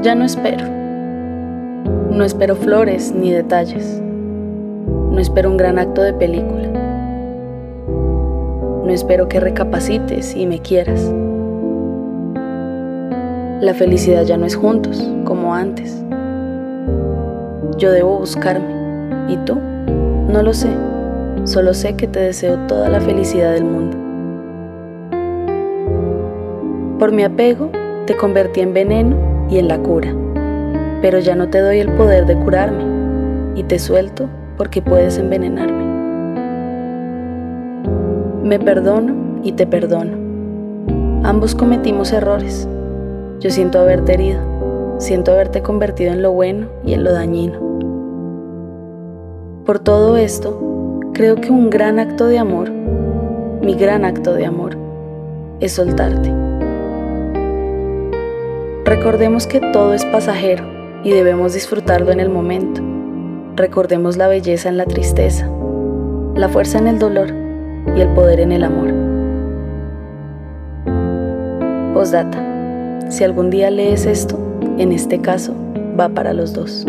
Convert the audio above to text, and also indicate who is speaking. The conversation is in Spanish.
Speaker 1: Ya no espero. No espero flores ni detalles. No espero un gran acto de película. No espero que recapacites y me quieras. La felicidad ya no es juntos, como antes. Yo debo buscarme. ¿Y tú? No lo sé. Solo sé que te deseo toda la felicidad del mundo. Por mi apego, te convertí en veneno y en la cura. Pero ya no te doy el poder de curarme y te suelto porque puedes envenenarme. Me perdono y te perdono. Ambos cometimos errores. Yo siento haberte herido, siento haberte convertido en lo bueno y en lo dañino. Por todo esto, creo que un gran acto de amor, mi gran acto de amor, es soltarte. Recordemos que todo es pasajero y debemos disfrutarlo en el momento. Recordemos la belleza en la tristeza, la fuerza en el dolor y el poder en el amor. Postdata. Si algún día lees esto, en este caso, va para los dos.